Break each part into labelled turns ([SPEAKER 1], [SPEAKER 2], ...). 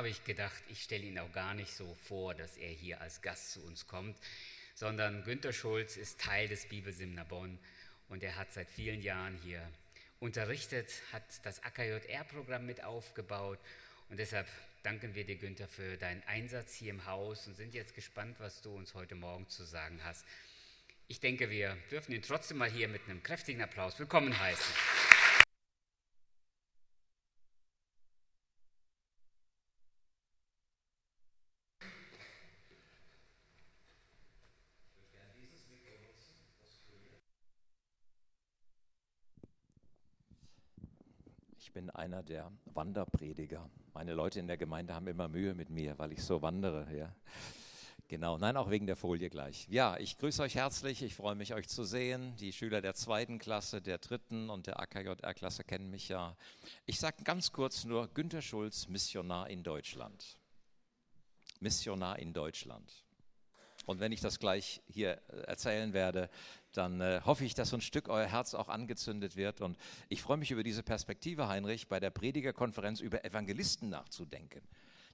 [SPEAKER 1] habe ich gedacht, ich stelle ihn auch gar nicht so vor, dass er hier als Gast zu uns kommt, sondern Günter Schulz ist Teil des Bibelseminer Bonn und er hat seit vielen Jahren hier unterrichtet, hat das AKJR-Programm mit aufgebaut und deshalb danken wir dir, Günther, für deinen Einsatz hier im Haus und sind jetzt gespannt, was du uns heute Morgen zu sagen hast. Ich denke, wir dürfen ihn trotzdem mal hier mit einem kräftigen Applaus willkommen heißen.
[SPEAKER 2] Ich bin einer der Wanderprediger. Meine Leute in der Gemeinde haben immer Mühe mit mir, weil ich so wandere. Ja. Genau, nein, auch wegen der Folie gleich. Ja, ich grüße euch herzlich. Ich freue mich, euch zu sehen. Die Schüler der zweiten Klasse, der dritten und der AKJR-Klasse kennen mich ja. Ich sage ganz kurz nur: Günter Schulz, Missionar in Deutschland. Missionar in Deutschland. Und wenn ich das gleich hier erzählen werde, dann äh, hoffe ich, dass so ein Stück euer Herz auch angezündet wird. Und ich freue mich über diese Perspektive, Heinrich, bei der Predigerkonferenz über Evangelisten nachzudenken.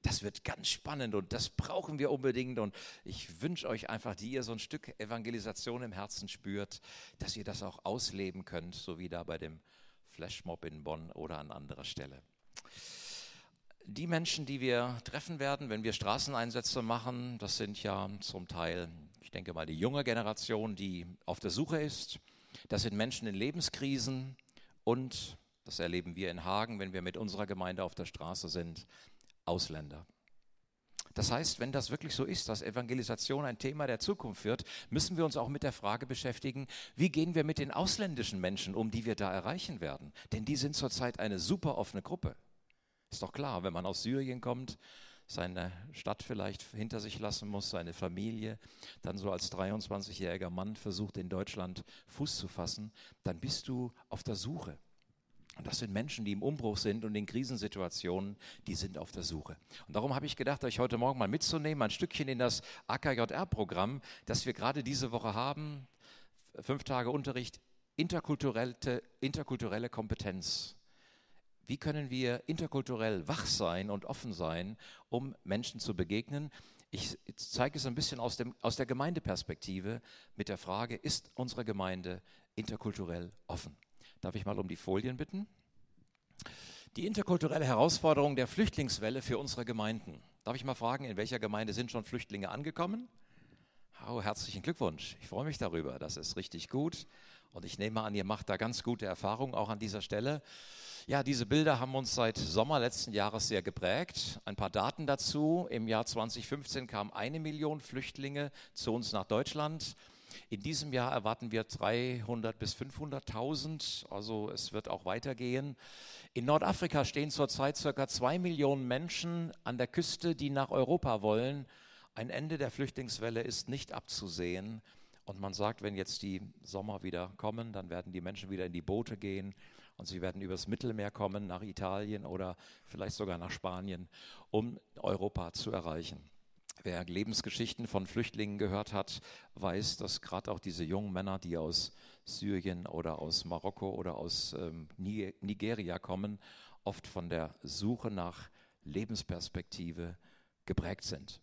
[SPEAKER 2] Das wird ganz spannend und das brauchen wir unbedingt. Und ich wünsche euch einfach, die ihr so ein Stück Evangelisation im Herzen spürt, dass ihr das auch ausleben könnt, so wie da bei dem Flashmob in Bonn oder an anderer Stelle. Die Menschen, die wir treffen werden, wenn wir Straßeneinsätze machen, das sind ja zum Teil ich denke mal, die junge Generation, die auf der Suche ist. Das sind Menschen in Lebenskrisen und, das erleben wir in Hagen, wenn wir mit unserer Gemeinde auf der Straße sind, Ausländer. Das heißt, wenn das wirklich so ist, dass Evangelisation ein Thema der Zukunft wird, müssen wir uns auch mit der Frage beschäftigen, wie gehen wir mit den ausländischen Menschen um, die wir da erreichen werden? Denn die sind zurzeit eine super offene Gruppe. Ist doch klar, wenn man aus Syrien kommt, seine Stadt vielleicht hinter sich lassen muss, seine Familie, dann so als 23-jähriger Mann versucht in Deutschland Fuß zu fassen, dann bist du auf der Suche. Und das sind Menschen, die im Umbruch sind und in Krisensituationen, die sind auf der Suche. Und darum habe ich gedacht, euch heute Morgen mal mitzunehmen, ein Stückchen in das AKJR-Programm, das wir gerade diese Woche haben. Fünf Tage Unterricht, interkulturelle, interkulturelle Kompetenz. Wie können wir interkulturell wach sein und offen sein, um Menschen zu begegnen? Ich zeige es ein bisschen aus, dem, aus der Gemeindeperspektive mit der Frage, ist unsere Gemeinde interkulturell offen? Darf ich mal um die Folien bitten? Die interkulturelle Herausforderung der Flüchtlingswelle für unsere Gemeinden. Darf ich mal fragen, in welcher Gemeinde sind schon Flüchtlinge angekommen? Oh, herzlichen Glückwunsch. Ich freue mich darüber. Das ist richtig gut. Und ich nehme an, ihr macht da ganz gute Erfahrungen auch an dieser Stelle. Ja, diese Bilder haben uns seit Sommer letzten Jahres sehr geprägt. Ein paar Daten dazu. Im Jahr 2015 kamen eine Million Flüchtlinge zu uns nach Deutschland. In diesem Jahr erwarten wir 300 bis 500.000, also es wird auch weitergehen. In Nordafrika stehen zurzeit circa zwei Millionen Menschen an der Küste, die nach Europa wollen. Ein Ende der Flüchtlingswelle ist nicht abzusehen. Und man sagt, wenn jetzt die Sommer wieder kommen, dann werden die Menschen wieder in die Boote gehen und sie werden übers Mittelmeer kommen, nach Italien oder vielleicht sogar nach Spanien, um Europa zu erreichen. Wer Lebensgeschichten von Flüchtlingen gehört hat, weiß, dass gerade auch diese jungen Männer, die aus Syrien oder aus Marokko oder aus ähm, Nigeria kommen, oft von der Suche nach Lebensperspektive geprägt sind.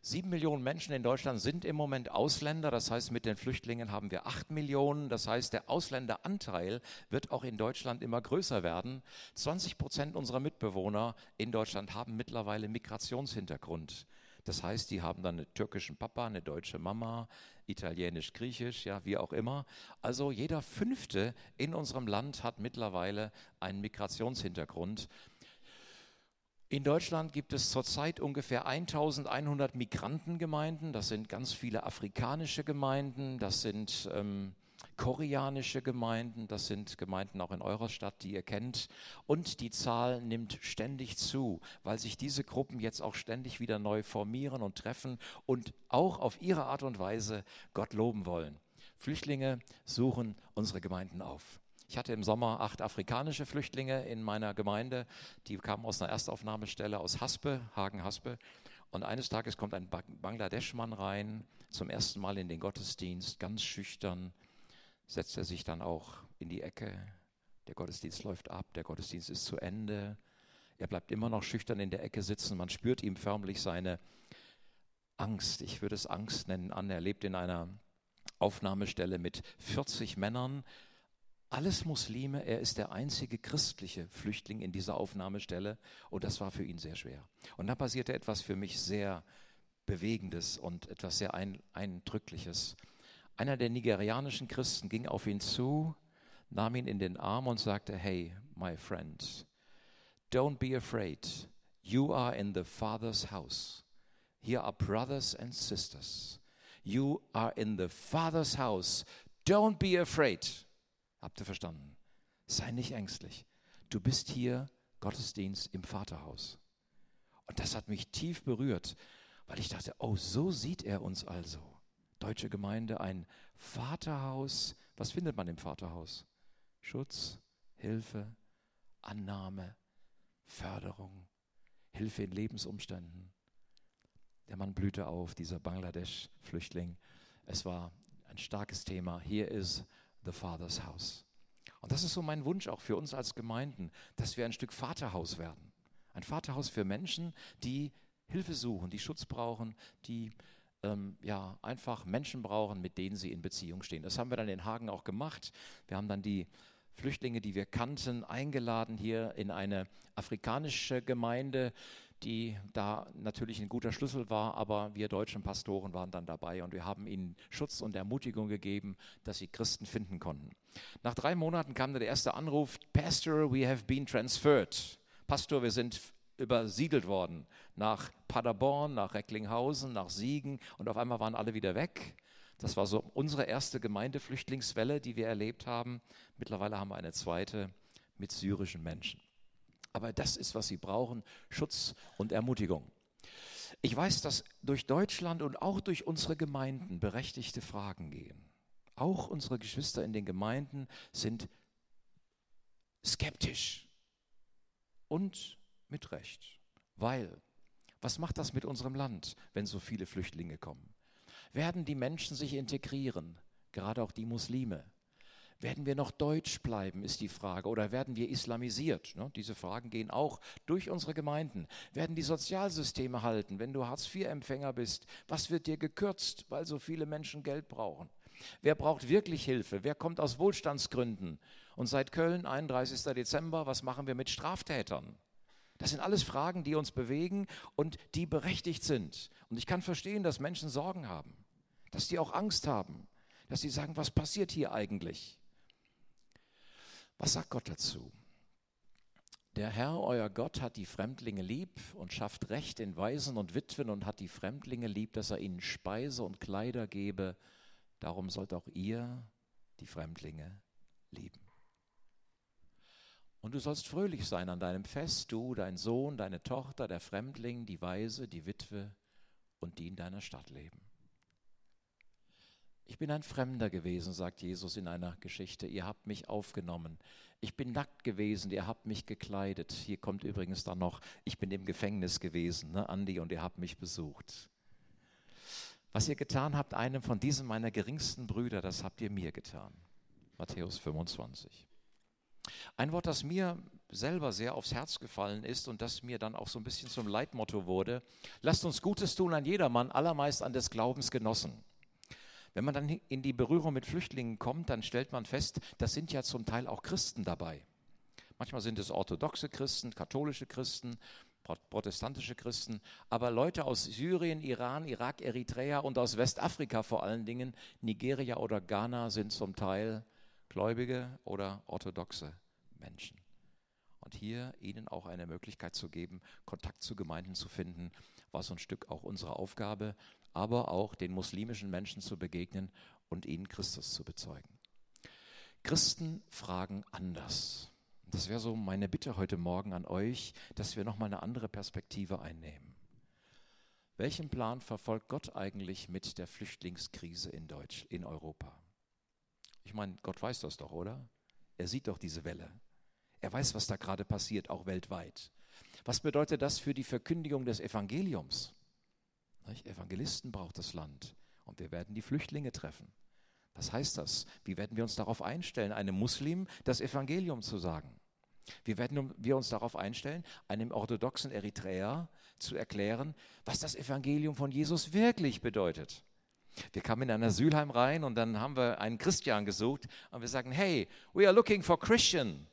[SPEAKER 2] Sieben Millionen Menschen in Deutschland sind im Moment Ausländer. Das heißt, mit den Flüchtlingen haben wir acht Millionen. Das heißt, der Ausländeranteil wird auch in Deutschland immer größer werden. 20 Prozent unserer Mitbewohner in Deutschland haben mittlerweile Migrationshintergrund. Das heißt, die haben dann einen türkischen Papa, eine deutsche Mama, italienisch, griechisch, ja, wie auch immer. Also jeder Fünfte in unserem Land hat mittlerweile einen Migrationshintergrund. In Deutschland gibt es zurzeit ungefähr 1100 Migrantengemeinden. Das sind ganz viele afrikanische Gemeinden, das sind ähm, koreanische Gemeinden, das sind Gemeinden auch in eurer Stadt, die ihr kennt. Und die Zahl nimmt ständig zu, weil sich diese Gruppen jetzt auch ständig wieder neu formieren und treffen und auch auf ihre Art und Weise Gott loben wollen. Flüchtlinge suchen unsere Gemeinden auf. Ich hatte im Sommer acht afrikanische Flüchtlinge in meiner Gemeinde. Die kamen aus einer Erstaufnahmestelle aus Haspe, Hagen-Haspe. Und eines Tages kommt ein Bangladesch-Mann rein, zum ersten Mal in den Gottesdienst, ganz schüchtern, setzt er sich dann auch in die Ecke. Der Gottesdienst läuft ab, der Gottesdienst ist zu Ende. Er bleibt immer noch schüchtern in der Ecke sitzen. Man spürt ihm förmlich seine Angst. Ich würde es Angst nennen an. Er lebt in einer Aufnahmestelle mit 40 Männern. Alles Muslime. Er ist der einzige christliche Flüchtling in dieser Aufnahmestelle. Und das war für ihn sehr schwer. Und da passierte etwas für mich sehr Bewegendes und etwas sehr Eindrückliches. Einer der nigerianischen Christen ging auf ihn zu, nahm ihn in den Arm und sagte, hey, my friend, don't be afraid. You are in the Father's house. Here are brothers and sisters. You are in the Father's house. Don't be afraid. Habt ihr verstanden? Sei nicht ängstlich. Du bist hier Gottesdienst im Vaterhaus. Und das hat mich tief berührt, weil ich dachte, oh, so sieht er uns also. Deutsche Gemeinde, ein Vaterhaus. Was findet man im Vaterhaus? Schutz, Hilfe, Annahme, Förderung, Hilfe in Lebensumständen. Der Mann blühte auf, dieser Bangladesch-Flüchtling. Es war ein starkes Thema. Hier ist the Father's House. Und das ist so mein Wunsch auch für uns als Gemeinden, dass wir ein Stück Vaterhaus werden. Ein Vaterhaus für Menschen, die Hilfe suchen, die Schutz brauchen, die ähm, ja, einfach Menschen brauchen, mit denen sie in Beziehung stehen. Das haben wir dann in Hagen auch gemacht. Wir haben dann die Flüchtlinge, die wir kannten, eingeladen hier in eine afrikanische Gemeinde, die da natürlich ein guter Schlüssel war, aber wir deutschen Pastoren waren dann dabei und wir haben ihnen Schutz und Ermutigung gegeben, dass sie Christen finden konnten. Nach drei Monaten kam der erste Anruf, Pastor, we have been transferred. Pastor, wir sind übersiedelt worden nach Paderborn, nach Recklinghausen, nach Siegen und auf einmal waren alle wieder weg. Das war so unsere erste Gemeindeflüchtlingswelle, die wir erlebt haben. Mittlerweile haben wir eine zweite mit syrischen Menschen. Aber das ist, was sie brauchen, Schutz und Ermutigung. Ich weiß, dass durch Deutschland und auch durch unsere Gemeinden berechtigte Fragen gehen. Auch unsere Geschwister in den Gemeinden sind skeptisch und mit Recht. Weil, was macht das mit unserem Land, wenn so viele Flüchtlinge kommen? Werden die Menschen sich integrieren, gerade auch die Muslime? Werden wir noch deutsch bleiben, ist die Frage, oder werden wir islamisiert? Ne? Diese Fragen gehen auch durch unsere Gemeinden. Werden die Sozialsysteme halten, wenn du Hartz-IV-Empfänger bist? Was wird dir gekürzt, weil so viele Menschen Geld brauchen? Wer braucht wirklich Hilfe? Wer kommt aus Wohlstandsgründen? Und seit Köln, 31. Dezember, was machen wir mit Straftätern? Das sind alles Fragen, die uns bewegen und die berechtigt sind. Und ich kann verstehen, dass Menschen Sorgen haben, dass die auch Angst haben, dass sie sagen, was passiert hier eigentlich? Was sagt Gott dazu? Der Herr, euer Gott, hat die Fremdlinge lieb und schafft Recht in Waisen und Witwen und hat die Fremdlinge lieb, dass er ihnen Speise und Kleider gebe. Darum sollt auch ihr die Fremdlinge lieben. Und du sollst fröhlich sein an deinem Fest, du, dein Sohn, deine Tochter, der Fremdling, die Weise, die Witwe und die in deiner Stadt leben. Ich bin ein Fremder gewesen, sagt Jesus in einer Geschichte. Ihr habt mich aufgenommen. Ich bin nackt gewesen, ihr habt mich gekleidet. Hier kommt übrigens dann noch, ich bin im Gefängnis gewesen, ne, Andi, und ihr habt mich besucht. Was ihr getan habt, einem von diesen meiner geringsten Brüder, das habt ihr mir getan. Matthäus 25. Ein Wort, das mir selber sehr aufs Herz gefallen ist und das mir dann auch so ein bisschen zum Leitmotto wurde. Lasst uns Gutes tun an jedermann, allermeist an des Glaubens Genossen. Wenn man dann in die Berührung mit Flüchtlingen kommt, dann stellt man fest, das sind ja zum Teil auch Christen dabei. Manchmal sind es orthodoxe Christen, katholische Christen, protestantische Christen, aber Leute aus Syrien, Iran, Irak, Eritrea und aus Westafrika vor allen Dingen, Nigeria oder Ghana sind zum Teil Gläubige oder orthodoxe Menschen. Und hier ihnen auch eine Möglichkeit zu geben, Kontakt zu Gemeinden zu finden, war so ein Stück auch unsere Aufgabe, aber auch den muslimischen Menschen zu begegnen und ihnen Christus zu bezeugen. Christen fragen anders. Das wäre so meine Bitte heute Morgen an euch, dass wir nochmal eine andere Perspektive einnehmen. Welchen Plan verfolgt Gott eigentlich mit der Flüchtlingskrise in, Deutsch, in Europa? Ich meine, Gott weiß das doch, oder? Er sieht doch diese Welle. Er weiß, was da gerade passiert, auch weltweit. Was bedeutet das für die Verkündigung des Evangeliums? Evangelisten braucht das Land und wir werden die Flüchtlinge treffen. Was heißt das? Wie werden wir uns darauf einstellen, einem Muslim das Evangelium zu sagen? Wie werden wir uns darauf einstellen, einem orthodoxen Eritreer zu erklären, was das Evangelium von Jesus wirklich bedeutet? Wir kamen in ein Asylheim rein und dann haben wir einen Christian gesucht und wir sagen, hey, we are looking for Christian.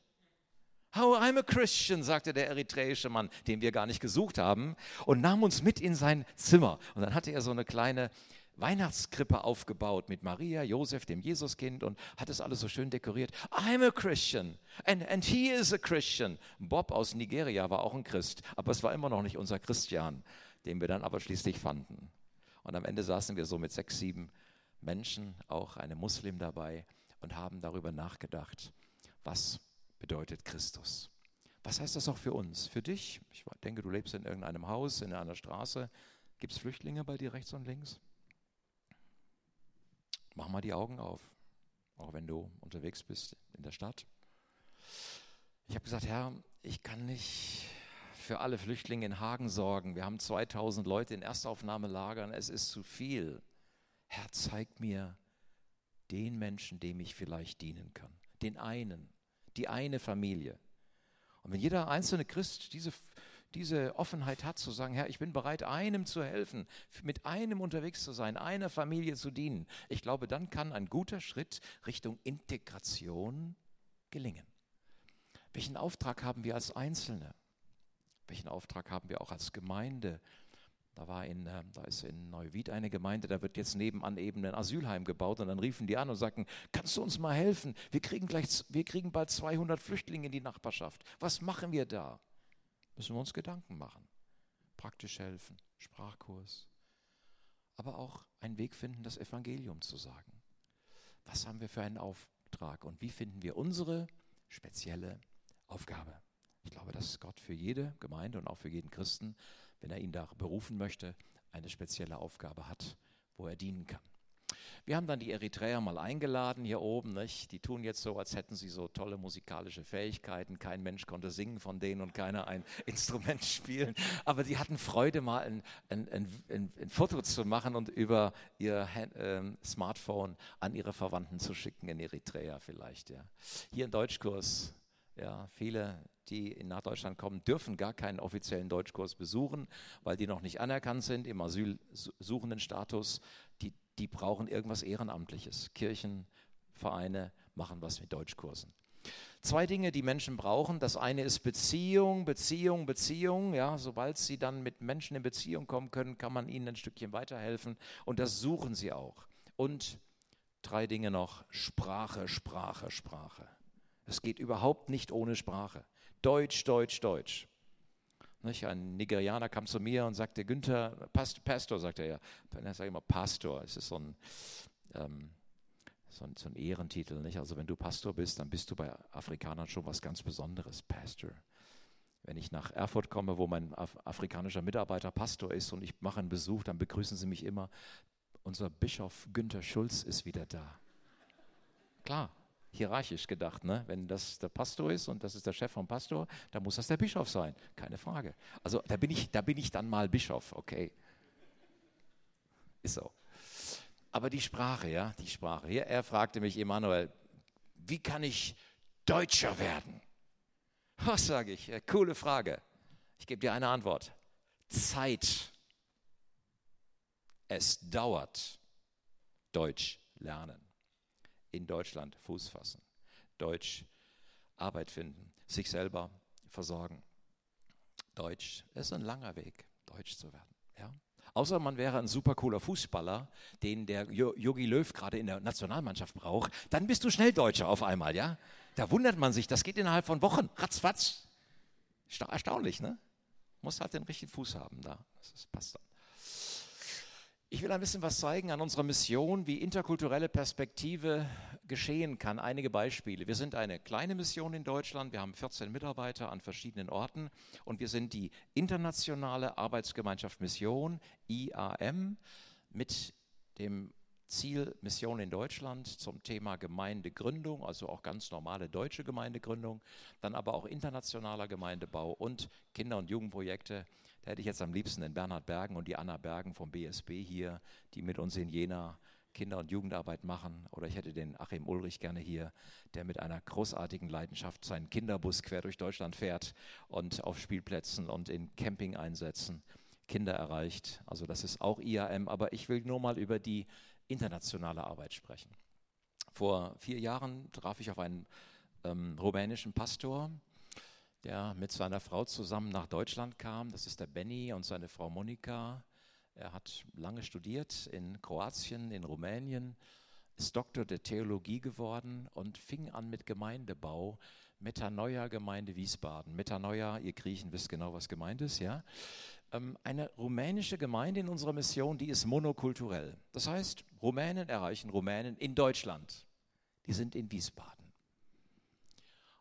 [SPEAKER 2] Oh, I'm a Christian, sagte der eritreische Mann, den wir gar nicht gesucht haben, und nahm uns mit in sein Zimmer. Und dann hatte er so eine kleine Weihnachtskrippe aufgebaut mit Maria, Josef, dem Jesuskind und hat es alles so schön dekoriert. I'm a Christian and, and he is a Christian. Bob aus Nigeria war auch ein Christ, aber es war immer noch nicht unser Christian, den wir dann aber schließlich fanden. Und am Ende saßen wir so mit sechs, sieben Menschen, auch eine Muslim dabei, und haben darüber nachgedacht, was bedeutet Christus. Was heißt das auch für uns? Für dich? Ich denke, du lebst in irgendeinem Haus, in einer Straße. Gibt es Flüchtlinge bei dir rechts und links? Mach mal die Augen auf, auch wenn du unterwegs bist in der Stadt. Ich habe gesagt, Herr, ich kann nicht für alle Flüchtlinge in Hagen sorgen. Wir haben 2000 Leute in Erstaufnahmelagern. Es ist zu viel. Herr, zeig mir den Menschen, dem ich vielleicht dienen kann. Den einen, die eine Familie. Und wenn jeder einzelne Christ diese diese Offenheit hat, zu sagen, Herr, ich bin bereit, einem zu helfen, mit einem unterwegs zu sein, einer Familie zu dienen, ich glaube, dann kann ein guter Schritt Richtung Integration gelingen. Welchen Auftrag haben wir als Einzelne? Welchen Auftrag haben wir auch als Gemeinde? Da, war in, ähm, da ist in Neuwied eine Gemeinde, da wird jetzt nebenan eben ein Asylheim gebaut und dann riefen die an und sagten, kannst du uns mal helfen? Wir kriegen, gleich, wir kriegen bald 200 Flüchtlinge in die Nachbarschaft. Was machen wir da? müssen wir uns Gedanken machen. Praktisch helfen, Sprachkurs, aber auch einen Weg finden, das Evangelium zu sagen. Was haben wir für einen Auftrag und wie finden wir unsere spezielle Aufgabe? Ich glaube, dass Gott für jede Gemeinde und auch für jeden Christen, wenn er ihn da berufen möchte, eine spezielle Aufgabe hat, wo er dienen kann. Wir haben dann die Eritreer mal eingeladen hier oben. Nicht? Die tun jetzt so, als hätten sie so tolle musikalische Fähigkeiten. Kein Mensch konnte singen von denen und keiner ein Instrument spielen. Aber die hatten Freude, mal ein, ein, ein, ein Foto zu machen und über ihr Hand, äh, Smartphone an ihre Verwandten zu schicken in Eritrea vielleicht. Ja. Hier im Deutschkurs. Ja, viele, die nach Deutschland kommen, dürfen gar keinen offiziellen Deutschkurs besuchen, weil die noch nicht anerkannt sind im asylsuchenden Status. Die die brauchen irgendwas Ehrenamtliches. Kirchen, Vereine machen was mit Deutschkursen. Zwei Dinge, die Menschen brauchen. Das eine ist Beziehung, Beziehung, Beziehung. Ja, sobald sie dann mit Menschen in Beziehung kommen können, kann man ihnen ein Stückchen weiterhelfen. Und das suchen sie auch. Und drei Dinge noch: Sprache, Sprache, Sprache. Es geht überhaupt nicht ohne Sprache. Deutsch, Deutsch, Deutsch. Nicht? Ein Nigerianer kam zu mir und sagte, Günther, Past, Pastor, sagte er. Er sagt immer Pastor. Es ist so ein, ähm, so ein, so ein Ehrentitel. Nicht? Also wenn du Pastor bist, dann bist du bei Afrikanern schon was ganz Besonderes, Pastor. Wenn ich nach Erfurt komme, wo mein Af afrikanischer Mitarbeiter Pastor ist und ich mache einen Besuch, dann begrüßen sie mich immer. Unser Bischof Günther Schulz ist wieder da. Klar, hierarchisch gedacht. Ne? Wenn das der Pastor ist und das ist der Chef vom Pastor, dann muss das der Bischof sein. Keine Frage. Also da bin ich, da bin ich dann mal Bischof, okay. Ist so. Aber die Sprache, ja, die Sprache. Hier, er fragte mich, Emanuel, wie kann ich Deutscher werden? Was sage ich? Coole Frage. Ich gebe dir eine Antwort. Zeit. Es dauert. Deutsch lernen in Deutschland Fuß fassen, Deutsch Arbeit finden, sich selber versorgen. Deutsch ist ein langer Weg, Deutsch zu werden. Ja? Außer man wäre ein super cooler Fußballer, den der Yogi Löw gerade in der Nationalmannschaft braucht, dann bist du schnell Deutscher auf einmal, ja? Da wundert man sich, das geht innerhalb von Wochen, ratzfatz. Erstaunlich, ne? Muss halt den richtigen Fuß haben da. Das passt. Ich will ein bisschen was zeigen an unserer Mission, wie interkulturelle Perspektive geschehen kann. Einige Beispiele. Wir sind eine kleine Mission in Deutschland. Wir haben 14 Mitarbeiter an verschiedenen Orten und wir sind die internationale Arbeitsgemeinschaft Mission, IAM, mit dem Ziel Mission in Deutschland zum Thema Gemeindegründung, also auch ganz normale deutsche Gemeindegründung, dann aber auch internationaler Gemeindebau und Kinder- und Jugendprojekte da hätte ich jetzt am liebsten den Bernhard Bergen und die Anna Bergen vom BSB hier, die mit uns in Jena Kinder- und Jugendarbeit machen. Oder ich hätte den Achim Ulrich gerne hier, der mit einer großartigen Leidenschaft seinen Kinderbus quer durch Deutschland fährt und auf Spielplätzen und in Campingeinsätzen Kinder erreicht. Also das ist auch IAM, aber ich will nur mal über die internationale Arbeit sprechen. Vor vier Jahren traf ich auf einen ähm, rumänischen Pastor, der mit seiner Frau zusammen nach Deutschland kam. Das ist der Benny und seine Frau Monika. Er hat lange studiert in Kroatien, in Rumänien, ist Doktor der Theologie geworden und fing an mit Gemeindebau. Metanoia Gemeinde Wiesbaden. Metanoia, ihr Griechen wisst genau, was gemeint ist, ja. Ähm, eine rumänische Gemeinde in unserer Mission, die ist monokulturell. Das heißt, Rumänen erreichen Rumänen in Deutschland. Die sind in Wiesbaden.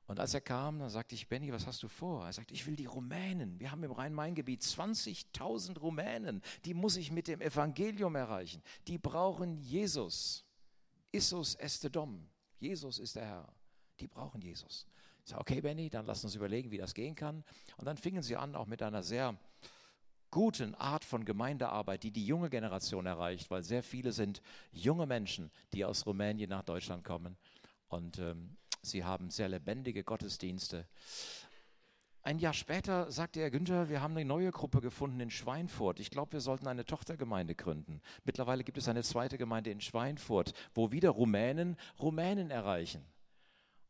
[SPEAKER 2] Und als er kam, dann sagte ich, Benny, was hast du vor? Er sagte, ich will die Rumänen. Wir haben im Rhein-Main-Gebiet 20.000 Rumänen. Die muss ich mit dem Evangelium erreichen. Die brauchen Jesus. Issus este Dom. Jesus ist der Herr. Die brauchen Jesus. Ich sage, okay, Benny, dann lass uns überlegen, wie das gehen kann. Und dann fingen sie an, auch mit einer sehr guten Art von Gemeindearbeit, die die junge Generation erreicht, weil sehr viele sind junge Menschen, die aus Rumänien nach Deutschland kommen. Und ähm, sie haben sehr lebendige Gottesdienste. Ein Jahr später sagte er, Günther, wir haben eine neue Gruppe gefunden in Schweinfurt. Ich glaube, wir sollten eine Tochtergemeinde gründen. Mittlerweile gibt es eine zweite Gemeinde in Schweinfurt, wo wieder Rumänen Rumänen erreichen.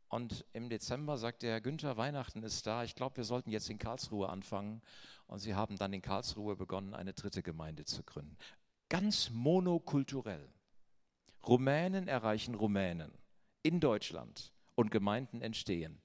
[SPEAKER 2] Und im Dezember sagte er, Günther, Weihnachten ist da. Ich glaube, wir sollten jetzt in Karlsruhe anfangen. Und sie haben dann in Karlsruhe begonnen, eine dritte Gemeinde zu gründen. Ganz monokulturell. Rumänen erreichen Rumänen in Deutschland und Gemeinden entstehen.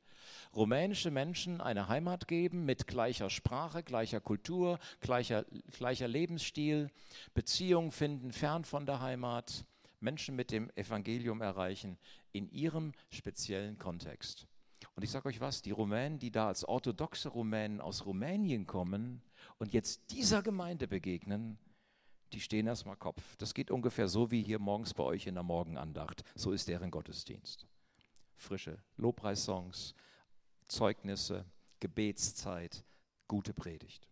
[SPEAKER 2] Rumänische Menschen eine Heimat geben mit gleicher Sprache, gleicher Kultur, gleicher, gleicher Lebensstil, Beziehungen finden fern von der Heimat, Menschen mit dem Evangelium erreichen in ihrem speziellen Kontext. Und ich sage euch was, die Rumänen, die da als orthodoxe Rumänen aus Rumänien kommen und jetzt dieser Gemeinde begegnen, die stehen erstmal Kopf. Das geht ungefähr so wie hier morgens bei euch in der Morgenandacht. So ist deren Gottesdienst. Frische Lobpreissongs, Zeugnisse, Gebetszeit, gute Predigt.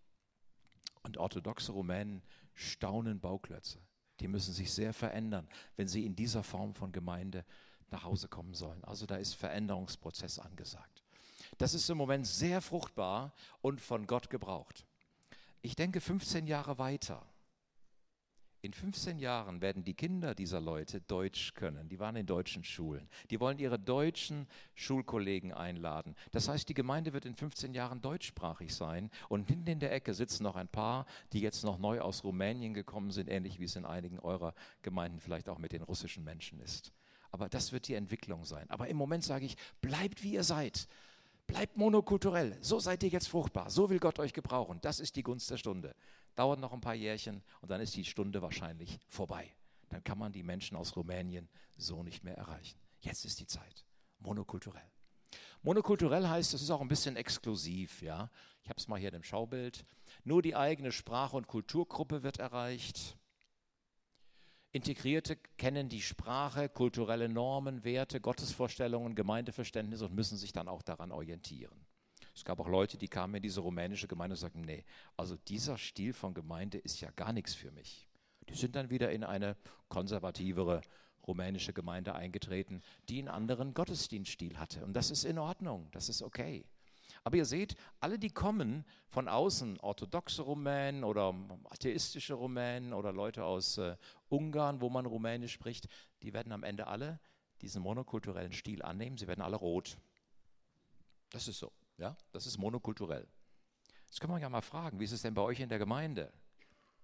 [SPEAKER 2] Und orthodoxe Rumänen staunen Bauklötze. Die müssen sich sehr verändern, wenn sie in dieser Form von Gemeinde nach Hause kommen sollen. Also da ist Veränderungsprozess angesagt. Das ist im Moment sehr fruchtbar und von Gott gebraucht. Ich denke 15 Jahre weiter. In 15 Jahren werden die Kinder dieser Leute Deutsch können. Die waren in deutschen Schulen. Die wollen ihre deutschen Schulkollegen einladen. Das heißt, die Gemeinde wird in 15 Jahren deutschsprachig sein. Und hinten in der Ecke sitzen noch ein paar, die jetzt noch neu aus Rumänien gekommen sind, ähnlich wie es in einigen eurer Gemeinden vielleicht auch mit den russischen Menschen ist. Aber das wird die Entwicklung sein. Aber im Moment sage ich, bleibt wie ihr seid. Bleibt monokulturell. So seid ihr jetzt fruchtbar. So will Gott euch gebrauchen. Das ist die Gunst der Stunde. Dauert noch ein paar Jährchen und dann ist die Stunde wahrscheinlich vorbei. Dann kann man die Menschen aus Rumänien so nicht mehr erreichen. Jetzt ist die Zeit. Monokulturell. Monokulturell heißt, es ist auch ein bisschen exklusiv. Ja? Ich habe es mal hier im Schaubild. Nur die eigene Sprache- und Kulturgruppe wird erreicht. Integrierte kennen die Sprache, kulturelle Normen, Werte, Gottesvorstellungen, Gemeindeverständnis und müssen sich dann auch daran orientieren. Es gab auch Leute, die kamen in diese rumänische Gemeinde und sagten, nee, also dieser Stil von Gemeinde ist ja gar nichts für mich. Die sind dann wieder in eine konservativere rumänische Gemeinde eingetreten, die einen anderen Gottesdienststil hatte. Und das ist in Ordnung, das ist okay. Aber ihr seht, alle, die kommen von außen, orthodoxe Rumänen oder atheistische Rumänen oder Leute aus äh, Ungarn, wo man Rumänisch spricht, die werden am Ende alle diesen monokulturellen Stil annehmen. Sie werden alle rot. Das ist so, ja, das ist monokulturell. Jetzt kann man ja mal fragen, wie ist es denn bei euch in der Gemeinde?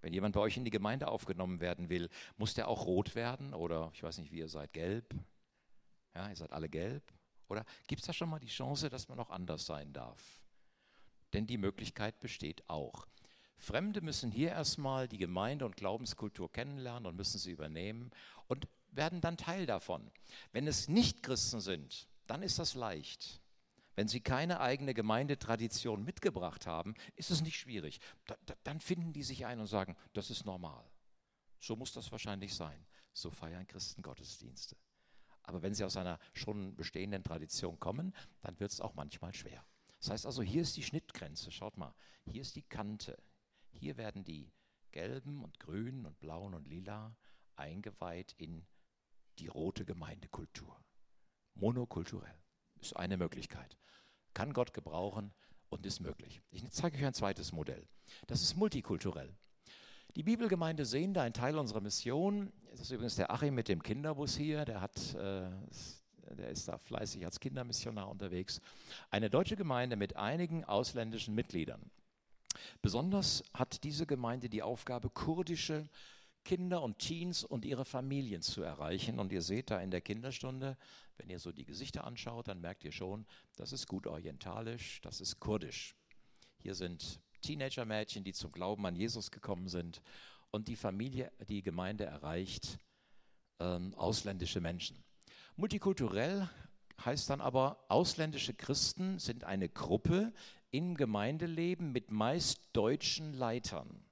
[SPEAKER 2] Wenn jemand bei euch in die Gemeinde aufgenommen werden will, muss der auch rot werden oder ich weiß nicht, wie ihr seid, gelb? Ja, ihr seid alle gelb oder gibt es da schon mal die Chance, dass man auch anders sein darf? Denn die Möglichkeit besteht auch. Fremde müssen hier erstmal die Gemeinde und Glaubenskultur kennenlernen und müssen sie übernehmen und werden dann Teil davon. Wenn es nicht Christen sind, dann ist das leicht. Wenn sie keine eigene Gemeindetradition mitgebracht haben, ist es nicht schwierig. Da, da, dann finden die sich ein und sagen, das ist normal. So muss das wahrscheinlich sein. So feiern Christen Gottesdienste. Aber wenn sie aus einer schon bestehenden Tradition kommen, dann wird es auch manchmal schwer. Das heißt also, hier ist die Schnittgrenze. Schaut mal, hier ist die Kante. Hier werden die gelben und grünen und blauen und lila eingeweiht in die rote Gemeindekultur. Monokulturell ist eine Möglichkeit. Kann Gott gebrauchen und ist möglich. Ich zeige euch ein zweites Modell. Das ist multikulturell. Die Bibelgemeinde sehen da ein Teil unserer Mission. Das ist übrigens der Achim mit dem Kinderbus hier. Der, hat, äh, der ist da fleißig als Kindermissionar unterwegs. Eine deutsche Gemeinde mit einigen ausländischen Mitgliedern. Besonders hat diese Gemeinde die Aufgabe, kurdische Kinder und Teens und ihre Familien zu erreichen. Und ihr seht da in der Kinderstunde, wenn ihr so die Gesichter anschaut, dann merkt ihr schon, das ist gut orientalisch, das ist kurdisch. Hier sind Teenager-Mädchen, die zum Glauben an Jesus gekommen sind. Und die Familie, die Gemeinde erreicht ähm, ausländische Menschen. Multikulturell heißt dann aber, ausländische Christen sind eine Gruppe im Gemeindeleben mit meist deutschen Leitern.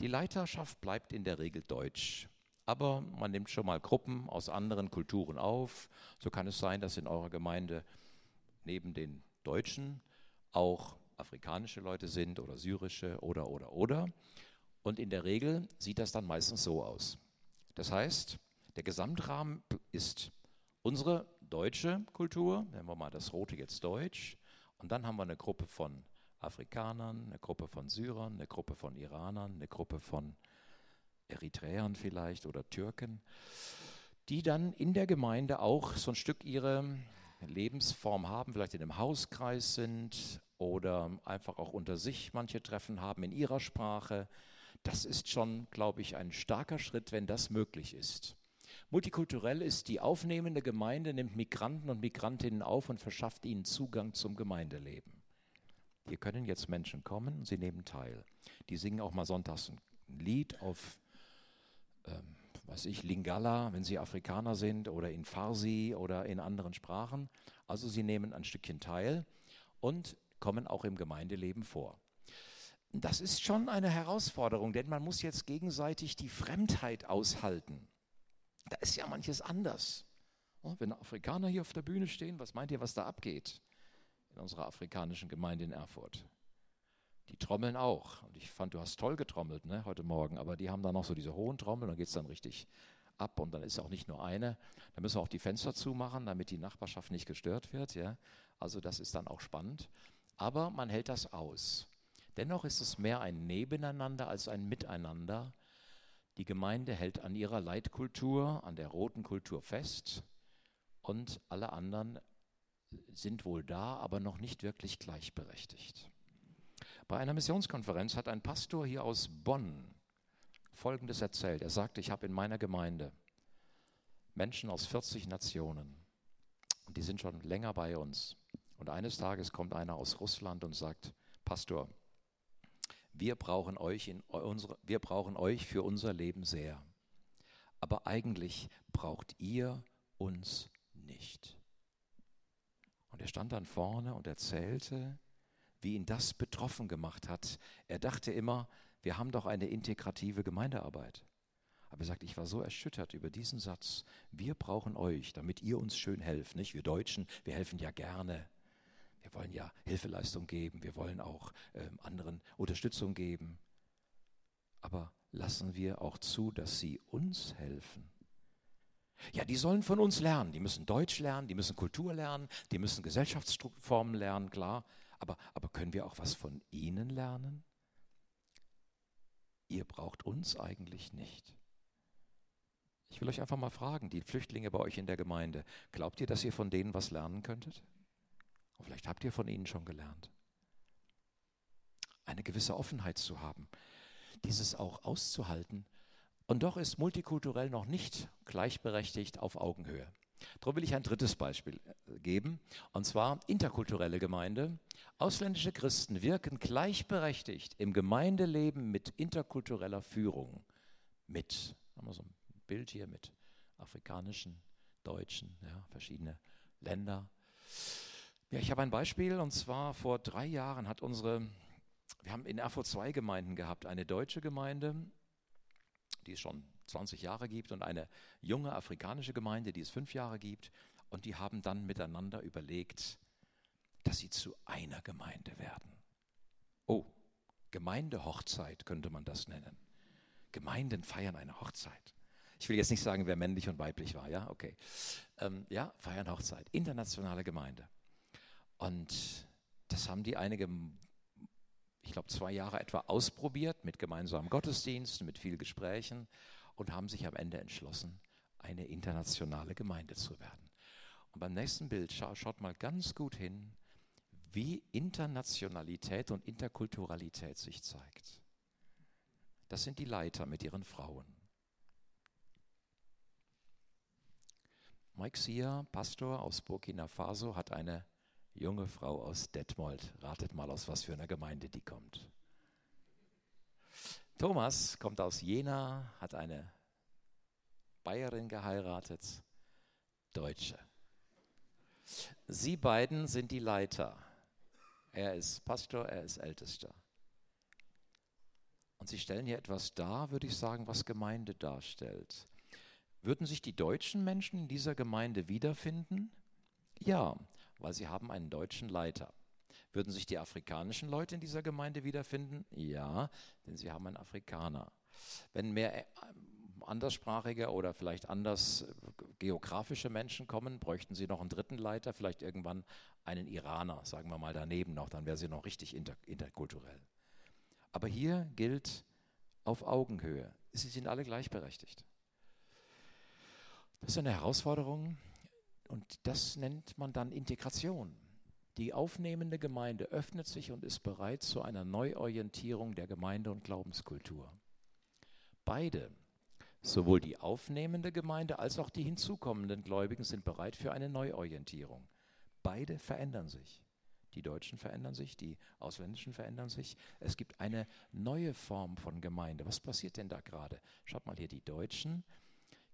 [SPEAKER 2] Die Leiterschaft bleibt in der Regel deutsch, aber man nimmt schon mal Gruppen aus anderen Kulturen auf. So kann es sein, dass in eurer Gemeinde neben den Deutschen auch afrikanische Leute sind oder syrische oder oder oder. Und in der Regel sieht das dann meistens so aus. Das heißt, der Gesamtrahmen ist unsere deutsche Kultur, nennen wir mal das Rote jetzt Deutsch, und dann haben wir eine Gruppe von Afrikanern, eine Gruppe von Syrern, eine Gruppe von Iranern, eine Gruppe von Eritreern vielleicht oder Türken, die dann in der Gemeinde auch so ein Stück ihre Lebensform haben, vielleicht in einem Hauskreis sind oder einfach auch unter sich manche Treffen haben in ihrer Sprache. Das ist schon, glaube ich, ein starker Schritt, wenn das möglich ist. Multikulturell ist die aufnehmende Gemeinde, nimmt Migranten und Migrantinnen auf und verschafft ihnen Zugang zum Gemeindeleben. Hier können jetzt Menschen kommen und sie nehmen teil. Die singen auch mal sonntags ein Lied auf, ähm, was ich, Lingala, wenn sie Afrikaner sind, oder in Farsi oder in anderen Sprachen. Also sie nehmen ein Stückchen teil und kommen auch im Gemeindeleben vor. Das ist schon eine Herausforderung, denn man muss jetzt gegenseitig die Fremdheit aushalten. Da ist ja manches anders. Oh, wenn Afrikaner hier auf der Bühne stehen, was meint ihr, was da abgeht? In unserer afrikanischen Gemeinde in Erfurt. Die trommeln auch. Und ich fand, du hast toll getrommelt ne, heute Morgen, aber die haben dann noch so diese hohen Trommeln, dann geht es dann richtig ab und dann ist auch nicht nur eine. Da müssen wir auch die Fenster zumachen, damit die Nachbarschaft nicht gestört wird. Ja. Also das ist dann auch spannend. Aber man hält das aus. Dennoch ist es mehr ein Nebeneinander als ein Miteinander. Die Gemeinde hält an ihrer Leitkultur, an der roten Kultur fest und alle anderen sind wohl da, aber noch nicht wirklich gleichberechtigt. Bei einer Missionskonferenz hat ein Pastor hier aus Bonn Folgendes erzählt. Er sagte, ich habe in meiner Gemeinde Menschen aus 40 Nationen die sind schon länger bei uns. Und eines Tages kommt einer aus Russland und sagt, Pastor, wir brauchen euch, in unsere, wir brauchen euch für unser Leben sehr. Aber eigentlich braucht ihr uns nicht. Und er stand dann vorne und erzählte, wie ihn das betroffen gemacht hat. Er dachte immer, wir haben doch eine integrative Gemeindearbeit. Aber er sagt, ich war so erschüttert über diesen Satz. Wir brauchen euch, damit ihr uns schön helft. Nicht? Wir Deutschen, wir helfen ja gerne. Wir wollen ja Hilfeleistung geben. Wir wollen auch ähm, anderen Unterstützung geben. Aber lassen wir auch zu, dass sie uns helfen. Ja, die sollen von uns lernen. Die müssen Deutsch lernen, die müssen Kultur lernen, die müssen Gesellschaftsformen lernen, klar. Aber, aber können wir auch was von ihnen lernen? Ihr braucht uns eigentlich nicht. Ich will euch einfach mal fragen, die Flüchtlinge bei euch in der Gemeinde, glaubt ihr, dass ihr von denen was lernen könntet? Und vielleicht habt ihr von ihnen schon gelernt. Eine gewisse Offenheit zu haben, dieses auch auszuhalten, und doch ist multikulturell noch nicht gleichberechtigt auf Augenhöhe. Darum will ich ein drittes Beispiel äh, geben, und zwar interkulturelle Gemeinde. Ausländische Christen wirken gleichberechtigt im Gemeindeleben mit interkultureller Führung mit. Haben wir so ein Bild hier mit afrikanischen, deutschen, ja, verschiedene Länder. Ja, ich habe ein Beispiel, und zwar vor drei Jahren hat unsere, wir haben in Erfurt zwei Gemeinden gehabt, eine deutsche Gemeinde die es schon 20 Jahre gibt, und eine junge afrikanische Gemeinde, die es fünf Jahre gibt. Und die haben dann miteinander überlegt, dass sie zu einer Gemeinde werden. Oh, Gemeindehochzeit könnte man das nennen. Gemeinden feiern eine Hochzeit. Ich will jetzt nicht sagen, wer männlich und weiblich war, ja, okay. Ähm, ja, feiern Hochzeit, internationale Gemeinde. Und das haben die einige, ich glaube, zwei Jahre etwa ausprobiert mit gemeinsamen Gottesdiensten, mit vielen Gesprächen und haben sich am Ende entschlossen, eine internationale Gemeinde zu werden. Und beim nächsten Bild scha schaut mal ganz gut hin, wie Internationalität und Interkulturalität sich zeigt. Das sind die Leiter mit ihren Frauen. Mike Sia, Pastor aus Burkina Faso, hat eine junge Frau aus Detmold. Ratet mal, aus was für einer Gemeinde die kommt. Thomas kommt aus Jena, hat eine Bayerin geheiratet, Deutsche. Sie beiden sind die Leiter. Er ist Pastor, er ist Ältester. Und sie stellen hier etwas dar, würde ich sagen, was Gemeinde darstellt. Würden sich die deutschen Menschen in dieser Gemeinde wiederfinden? Ja, weil sie haben einen deutschen Leiter. Würden sich die afrikanischen Leute in dieser Gemeinde wiederfinden? Ja, denn sie haben einen Afrikaner. Wenn mehr äh, anderssprachige oder vielleicht anders äh, geografische Menschen kommen, bräuchten sie noch einen dritten Leiter, vielleicht irgendwann einen Iraner, sagen wir mal daneben noch, dann wäre sie noch richtig inter interkulturell. Aber hier gilt auf Augenhöhe. Sie sind alle gleichberechtigt. Das ist eine Herausforderung und das nennt man dann Integration. Die aufnehmende Gemeinde öffnet sich und ist bereit zu einer Neuorientierung der Gemeinde und Glaubenskultur. Beide, sowohl die aufnehmende Gemeinde als auch die hinzukommenden Gläubigen, sind bereit für eine Neuorientierung. Beide verändern sich. Die Deutschen verändern sich, die Ausländischen verändern sich. Es gibt eine neue Form von Gemeinde. Was passiert denn da gerade? Schaut mal hier, die Deutschen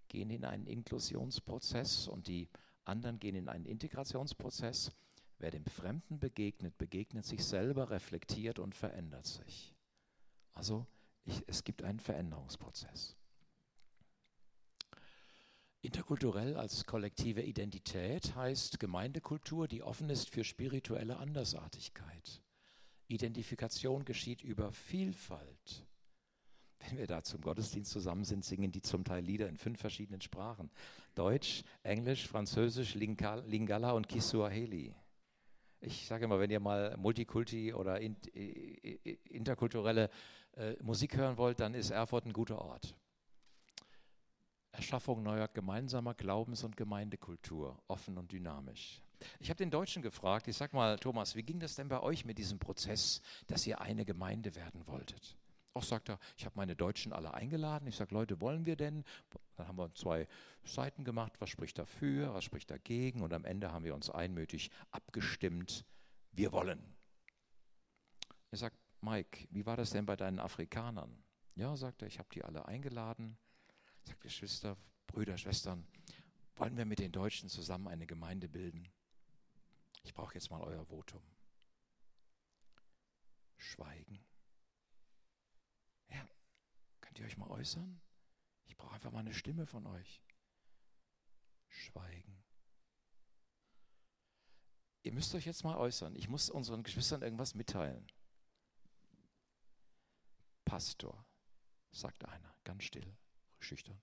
[SPEAKER 2] gehen in einen Inklusionsprozess und die anderen gehen in einen Integrationsprozess. Wer dem Fremden begegnet, begegnet sich selber, reflektiert und verändert sich. Also ich, es gibt einen Veränderungsprozess. Interkulturell als kollektive Identität heißt Gemeindekultur, die offen ist für spirituelle Andersartigkeit. Identifikation geschieht über Vielfalt. Wenn wir da zum Gottesdienst zusammen sind, singen die zum Teil Lieder in fünf verschiedenen Sprachen. Deutsch, Englisch, Französisch, Lingala und Kiswahili. Ich sage immer, wenn ihr mal Multikulti oder interkulturelle äh, Musik hören wollt, dann ist Erfurt ein guter Ort. Erschaffung neuer gemeinsamer Glaubens- und Gemeindekultur, offen und dynamisch. Ich habe den Deutschen gefragt, ich sag mal, Thomas, wie ging das denn bei euch mit diesem Prozess, dass ihr eine Gemeinde werden wolltet? Auch sagt er, ich habe meine Deutschen alle eingeladen. Ich sage, Leute, wollen wir denn? Dann haben wir zwei Seiten gemacht, was spricht dafür, was spricht dagegen und am Ende haben wir uns einmütig abgestimmt, wir wollen. Er sagt, Mike, wie war das denn bei deinen Afrikanern? Ja, sagt er, ich habe die alle eingeladen. Sagt Geschwister, Brüder, Schwestern, wollen wir mit den Deutschen zusammen eine Gemeinde bilden? Ich brauche jetzt mal euer Votum. Schweigen. Ja, könnt ihr euch mal äußern? Ich brauche einfach mal eine Stimme von euch. Schweigen. Ihr müsst euch jetzt mal äußern. Ich muss unseren Geschwistern irgendwas mitteilen. Pastor, sagt einer, ganz still schüchtern.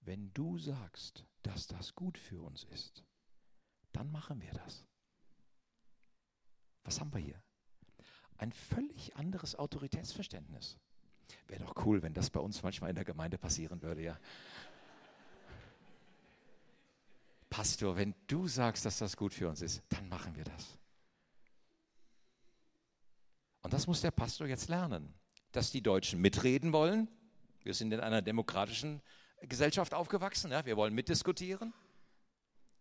[SPEAKER 2] Wenn du sagst, dass das gut für uns ist, dann machen wir das. Was haben wir hier? Ein völlig anderes Autoritätsverständnis. Wäre doch cool, wenn das bei uns manchmal in der Gemeinde passieren würde, ja. Pastor, wenn du sagst, dass das gut für uns ist, dann machen wir das. Und das muss der Pastor jetzt lernen, dass die Deutschen mitreden wollen, wir sind in einer demokratischen Gesellschaft aufgewachsen. Ja? Wir wollen mitdiskutieren.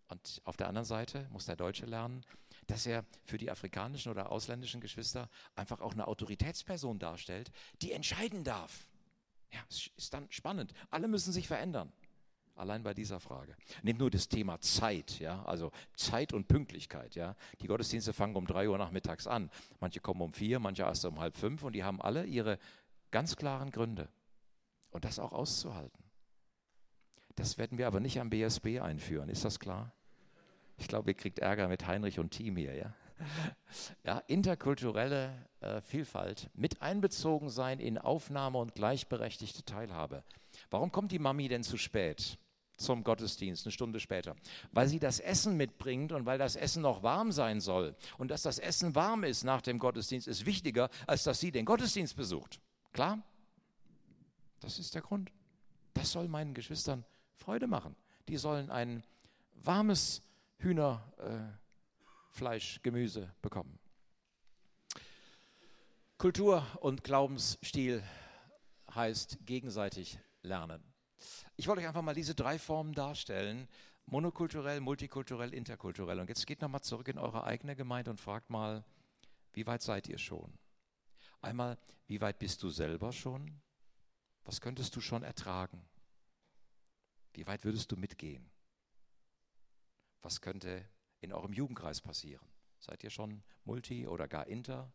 [SPEAKER 2] Und auf der anderen Seite muss der Deutsche lernen, dass er für die afrikanischen oder ausländischen Geschwister einfach auch eine Autoritätsperson darstellt, die entscheiden darf. Ja, ist dann spannend. Alle müssen sich verändern. Allein bei dieser Frage. Nehmt nur das Thema Zeit, ja, also Zeit und Pünktlichkeit, ja. Die Gottesdienste fangen um drei Uhr nachmittags an. Manche kommen um vier, manche erst um halb fünf und die haben alle ihre ganz klaren Gründe. Und das auch auszuhalten. Das werden wir aber nicht am BSB einführen, ist das klar? Ich glaube, ihr kriegt Ärger mit Heinrich und Team hier, ja? ja, interkulturelle äh, Vielfalt, mit einbezogen sein in Aufnahme und gleichberechtigte Teilhabe. Warum kommt die Mami denn zu spät zum Gottesdienst, eine Stunde später? Weil sie das Essen mitbringt und weil das Essen noch warm sein soll. Und dass das Essen warm ist nach dem Gottesdienst, ist wichtiger, als dass sie den Gottesdienst besucht. Klar? Das ist der Grund. Das soll meinen Geschwistern Freude machen. Die sollen ein warmes Hühnerfleisch, äh, Gemüse bekommen. Kultur und Glaubensstil heißt gegenseitig lernen. Ich wollte euch einfach mal diese drei Formen darstellen. Monokulturell, multikulturell, interkulturell. Und jetzt geht nochmal zurück in eure eigene Gemeinde und fragt mal, wie weit seid ihr schon? Einmal, wie weit bist du selber schon? Was könntest du schon ertragen? Wie weit würdest du mitgehen? Was könnte in eurem Jugendkreis passieren? Seid ihr schon Multi oder gar Inter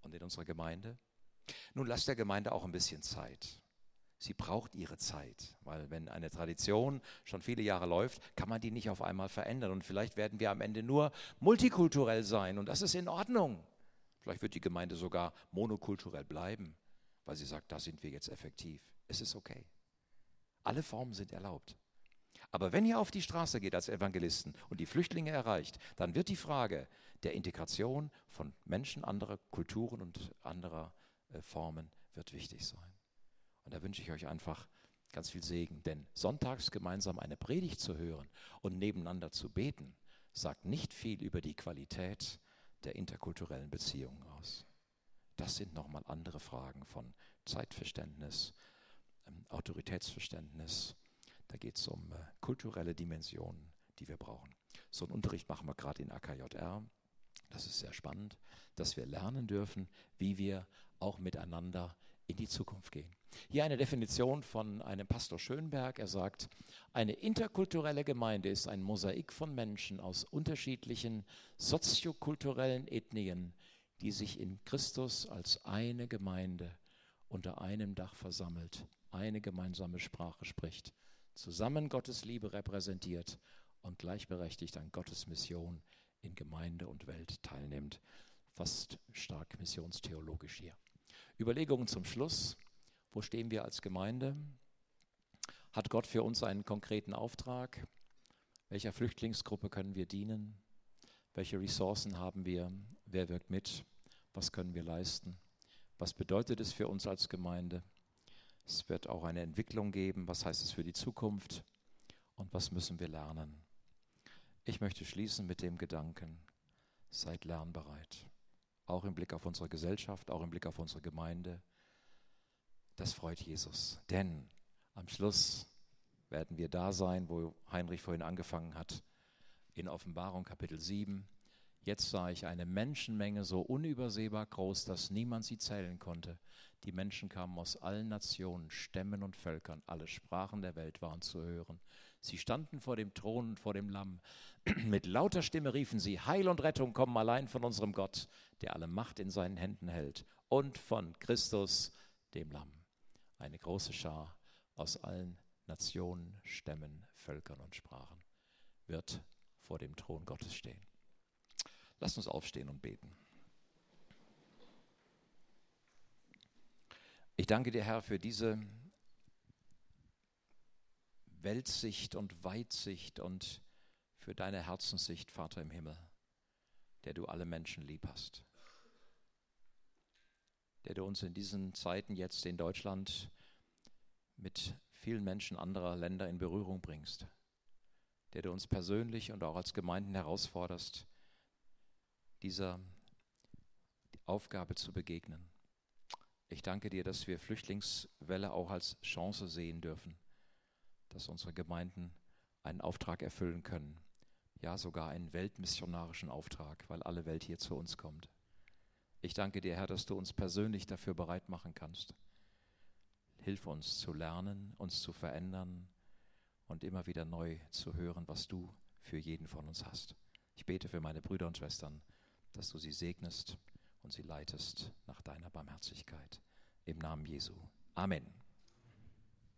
[SPEAKER 2] und in unserer Gemeinde? Nun lasst der Gemeinde auch ein bisschen Zeit. Sie braucht ihre Zeit, weil wenn eine Tradition schon viele Jahre läuft, kann man die nicht auf einmal verändern. Und vielleicht werden wir am Ende nur multikulturell sein und das ist in Ordnung. Vielleicht wird die Gemeinde sogar monokulturell bleiben, weil sie sagt, da sind wir jetzt effektiv. Es ist okay. Alle Formen sind erlaubt. Aber wenn ihr auf die Straße geht als Evangelisten und die Flüchtlinge erreicht, dann wird die Frage der Integration von Menschen anderer Kulturen und anderer äh, Formen wird wichtig sein. Und da wünsche ich euch einfach ganz viel Segen, denn sonntags gemeinsam eine Predigt zu hören und nebeneinander zu beten, sagt nicht viel über die Qualität der interkulturellen Beziehungen aus. Das sind nochmal andere Fragen von Zeitverständnis, ähm, Autoritätsverständnis. Da geht es um äh, kulturelle Dimensionen, die wir brauchen. So einen Unterricht machen wir gerade in AKJR. Das ist sehr spannend, dass wir lernen dürfen, wie wir auch miteinander in die Zukunft gehen. Hier eine Definition von einem Pastor Schönberg. Er sagt, eine interkulturelle Gemeinde ist ein Mosaik von Menschen aus unterschiedlichen soziokulturellen Ethnien, die sich in Christus als eine Gemeinde unter einem Dach versammelt, eine gemeinsame Sprache spricht, zusammen Gottes Liebe repräsentiert und gleichberechtigt an Gottes Mission in Gemeinde und Welt teilnimmt. Fast stark missionstheologisch hier. Überlegungen zum Schluss. Wo stehen wir als Gemeinde? Hat Gott für uns einen konkreten Auftrag? Welcher Flüchtlingsgruppe können wir dienen? Welche Ressourcen haben wir? Wer wirkt mit? Was können wir leisten? Was bedeutet es für uns als Gemeinde? Es wird auch eine Entwicklung geben. Was heißt es für die Zukunft? Und was müssen wir lernen? Ich möchte schließen mit dem Gedanken, seid lernbereit. Auch im Blick auf unsere Gesellschaft, auch im Blick auf unsere Gemeinde. Das freut Jesus. Denn am Schluss werden wir da sein, wo Heinrich vorhin angefangen hat, in Offenbarung Kapitel 7. Jetzt sah ich eine Menschenmenge so unübersehbar groß, dass niemand sie zählen konnte. Die Menschen kamen aus allen Nationen, Stämmen und Völkern, alle Sprachen der Welt waren zu hören. Sie standen vor dem Thron und vor dem Lamm. Mit lauter Stimme riefen sie, Heil und Rettung kommen allein von unserem Gott, der alle Macht in seinen Händen hält, und von Christus, dem Lamm. Eine große Schar aus allen Nationen, Stämmen, Völkern und Sprachen wird vor dem Thron Gottes stehen. Lasst uns aufstehen und beten. Ich danke dir, Herr, für diese Weltsicht und Weitsicht und für deine Herzenssicht, Vater im Himmel, der du alle Menschen lieb hast, der du uns in diesen Zeiten jetzt in Deutschland mit vielen Menschen anderer Länder in Berührung bringst, der du uns persönlich und auch als Gemeinden herausforderst, dieser Aufgabe zu begegnen. Ich danke dir, dass wir Flüchtlingswelle auch als Chance sehen dürfen, dass unsere Gemeinden einen Auftrag erfüllen können, ja sogar einen weltmissionarischen Auftrag, weil alle Welt hier zu uns kommt. Ich danke dir, Herr, dass du uns persönlich dafür bereit machen kannst. Hilf uns zu lernen, uns zu verändern und immer wieder neu zu hören, was du für jeden von uns hast. Ich bete für meine Brüder und Schwestern dass du sie segnest und sie leitest nach deiner Barmherzigkeit. Im Namen Jesu. Amen.